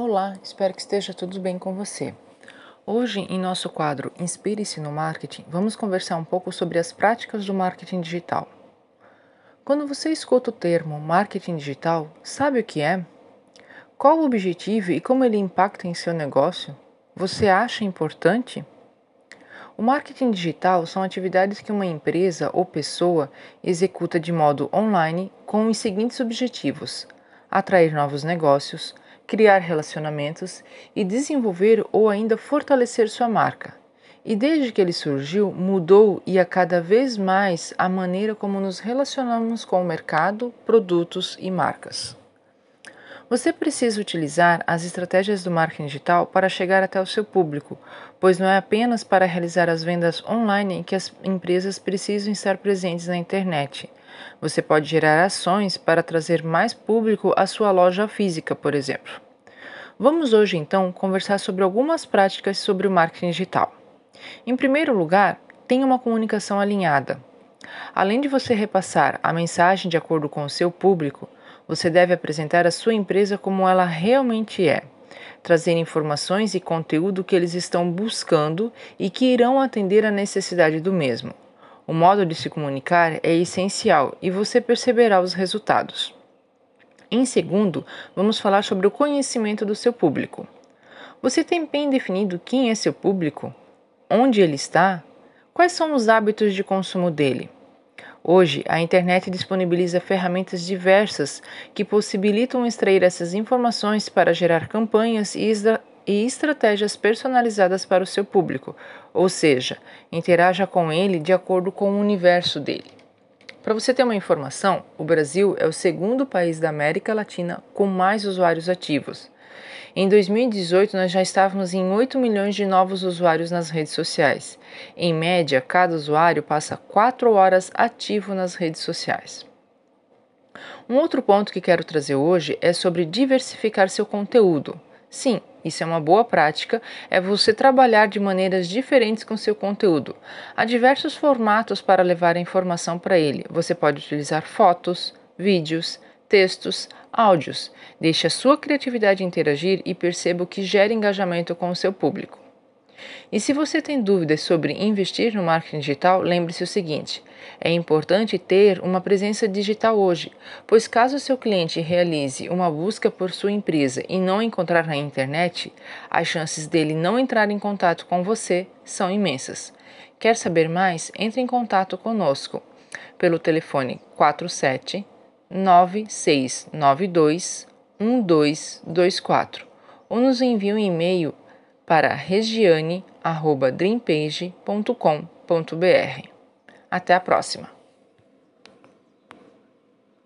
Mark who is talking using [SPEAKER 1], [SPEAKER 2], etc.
[SPEAKER 1] Olá, espero que esteja tudo bem com você. Hoje, em nosso quadro Inspire-se no Marketing, vamos conversar um pouco sobre as práticas do marketing digital. Quando você escuta o termo marketing digital, sabe o que é? Qual o objetivo e como ele impacta em seu negócio? Você acha importante? O marketing digital são atividades que uma empresa ou pessoa executa de modo online com os seguintes objetivos: atrair novos negócios, criar relacionamentos e desenvolver ou ainda fortalecer sua marca. E desde que ele surgiu, mudou e a cada vez mais a maneira como nos relacionamos com o mercado, produtos e marcas. Você precisa utilizar as estratégias do marketing digital para chegar até o seu público, pois não é apenas para realizar as vendas online que as empresas precisam estar presentes na internet. Você pode gerar ações para trazer mais público à sua loja física, por exemplo. Vamos hoje então conversar sobre algumas práticas sobre o marketing digital. Em primeiro lugar, tenha uma comunicação alinhada. Além de você repassar a mensagem de acordo com o seu público, você deve apresentar a sua empresa como ela realmente é, trazer informações e conteúdo que eles estão buscando e que irão atender à necessidade do mesmo. O modo de se comunicar é essencial e você perceberá os resultados. Em segundo, vamos falar sobre o conhecimento do seu público. Você tem bem definido quem é seu público? Onde ele está? Quais são os hábitos de consumo dele? Hoje, a internet disponibiliza ferramentas diversas que possibilitam extrair essas informações para gerar campanhas e, e estratégias personalizadas para o seu público, ou seja, interaja com ele de acordo com o universo dele. Para você ter uma informação, o Brasil é o segundo país da América Latina com mais usuários ativos. Em 2018, nós já estávamos em 8 milhões de novos usuários nas redes sociais. Em média, cada usuário passa 4 horas ativo nas redes sociais. Um outro ponto que quero trazer hoje é sobre diversificar seu conteúdo. Sim, isso é uma boa prática, é você trabalhar de maneiras diferentes com seu conteúdo. Há diversos formatos para levar a informação para ele. Você pode utilizar fotos, vídeos, textos, áudios. Deixe a sua criatividade interagir e perceba o que gera engajamento com o seu público. E se você tem dúvidas sobre investir no marketing digital, lembre-se o seguinte: é importante ter uma presença digital hoje, pois caso seu cliente realize uma busca por sua empresa e não encontrar na internet, as chances dele não entrar em contato com você são imensas. Quer saber mais? Entre em contato conosco pelo telefone 47 9692 1224 ou nos envie um e-mail para regiane.dreampage.com.br. Até a próxima!